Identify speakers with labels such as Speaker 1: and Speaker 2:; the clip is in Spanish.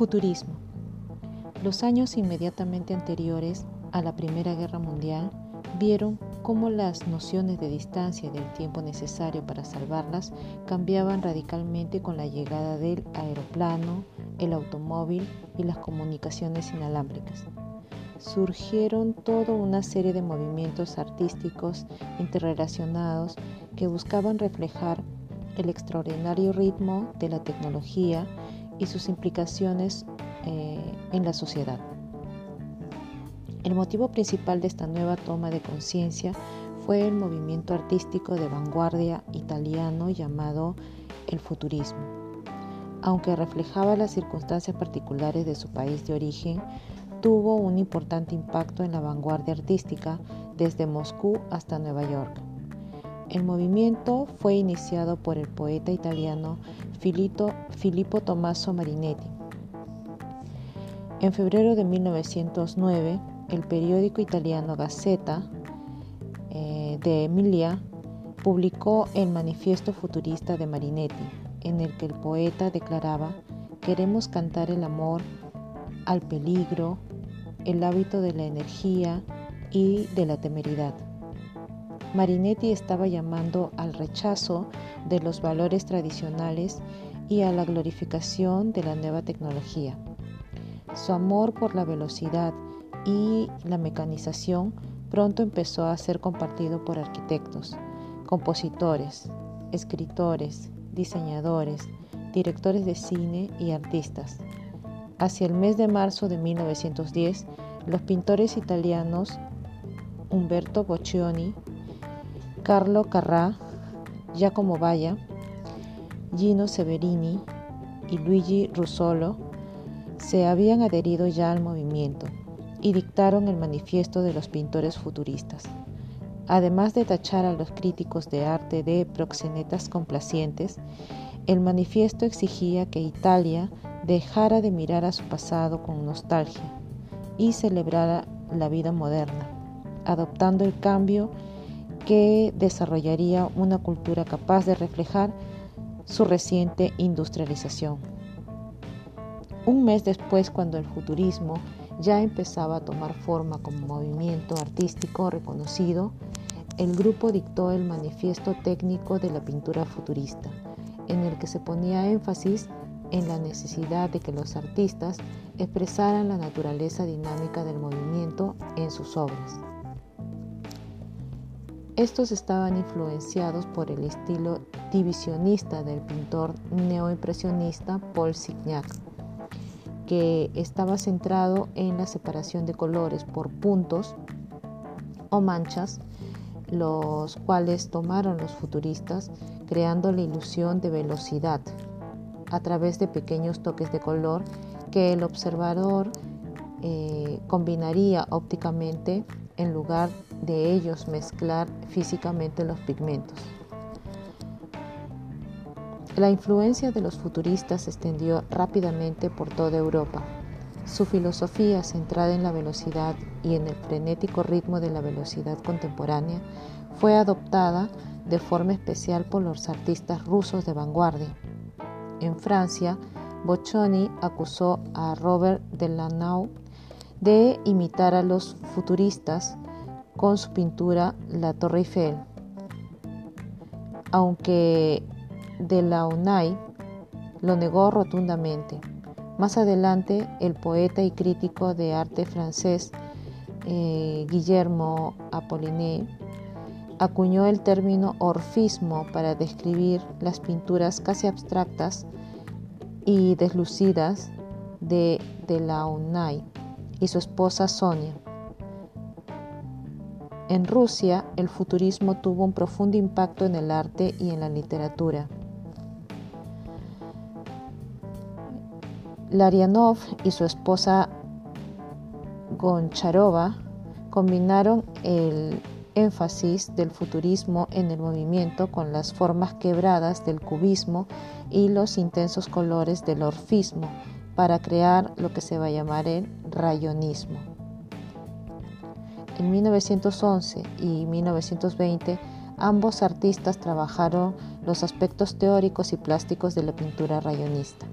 Speaker 1: Futurismo. Los años inmediatamente anteriores a la Primera Guerra Mundial vieron cómo las nociones de distancia y del tiempo necesario para salvarlas cambiaban radicalmente con la llegada del aeroplano, el automóvil y las comunicaciones inalámbricas. Surgieron toda una serie de movimientos artísticos interrelacionados que buscaban reflejar el extraordinario ritmo de la tecnología y sus implicaciones eh, en la sociedad. El motivo principal de esta nueva toma de conciencia fue el movimiento artístico de vanguardia italiano llamado el futurismo. Aunque reflejaba las circunstancias particulares de su país de origen, tuvo un importante impacto en la vanguardia artística desde Moscú hasta Nueva York. El movimiento fue iniciado por el poeta italiano Filippo, Tommaso Marinetti. En febrero de 1909, el periódico italiano Gazzetta eh, de Emilia publicó el Manifiesto Futurista de Marinetti, en el que el poeta declaraba, queremos cantar el amor al peligro, el hábito de la energía y de la temeridad. Marinetti estaba llamando al rechazo de los valores tradicionales y a la glorificación de la nueva tecnología. Su amor por la velocidad y la mecanización pronto empezó a ser compartido por arquitectos, compositores, escritores, diseñadores, directores de cine y artistas. Hacia el mes de marzo de 1910, los pintores italianos Umberto Boccioni, Carlo Carrà, Giacomo Balla, Gino Severini y Luigi Russolo se habían adherido ya al movimiento y dictaron el manifiesto de los pintores futuristas. Además de tachar a los críticos de arte de proxenetas complacientes, el manifiesto exigía que Italia dejara de mirar a su pasado con nostalgia y celebrara la vida moderna, adoptando el cambio que desarrollaría una cultura capaz de reflejar su reciente industrialización. Un mes después, cuando el futurismo ya empezaba a tomar forma como movimiento artístico reconocido, el grupo dictó el Manifiesto Técnico de la Pintura Futurista, en el que se ponía énfasis en la necesidad de que los artistas expresaran la naturaleza dinámica del movimiento en sus obras. Estos estaban influenciados por el estilo divisionista del pintor neoimpresionista Paul Signac que estaba centrado en la separación de colores por puntos o manchas, los cuales tomaron los futuristas creando la ilusión de velocidad a través de pequeños toques de color que el observador eh, combinaría ópticamente en lugar de ellos mezclar físicamente los pigmentos. La influencia de los futuristas se extendió rápidamente por toda Europa. Su filosofía, centrada en la velocidad y en el frenético ritmo de la velocidad contemporánea, fue adoptada de forma especial por los artistas rusos de vanguardia. En Francia, Boccioni acusó a Robert Delannoy de imitar a los futuristas con su pintura La Torre Eiffel. Aunque de la UNAI lo negó rotundamente. Más adelante, el poeta y crítico de arte francés eh, Guillermo Apollinaire acuñó el término orfismo para describir las pinturas casi abstractas y deslucidas de, de la UNAI y su esposa Sonia. En Rusia, el futurismo tuvo un profundo impacto en el arte y en la literatura. Larianov y su esposa Goncharova combinaron el énfasis del futurismo en el movimiento con las formas quebradas del cubismo y los intensos colores del orfismo para crear lo que se va a llamar el rayonismo. En 1911 y 1920 ambos artistas trabajaron los aspectos teóricos y plásticos de la pintura rayonista.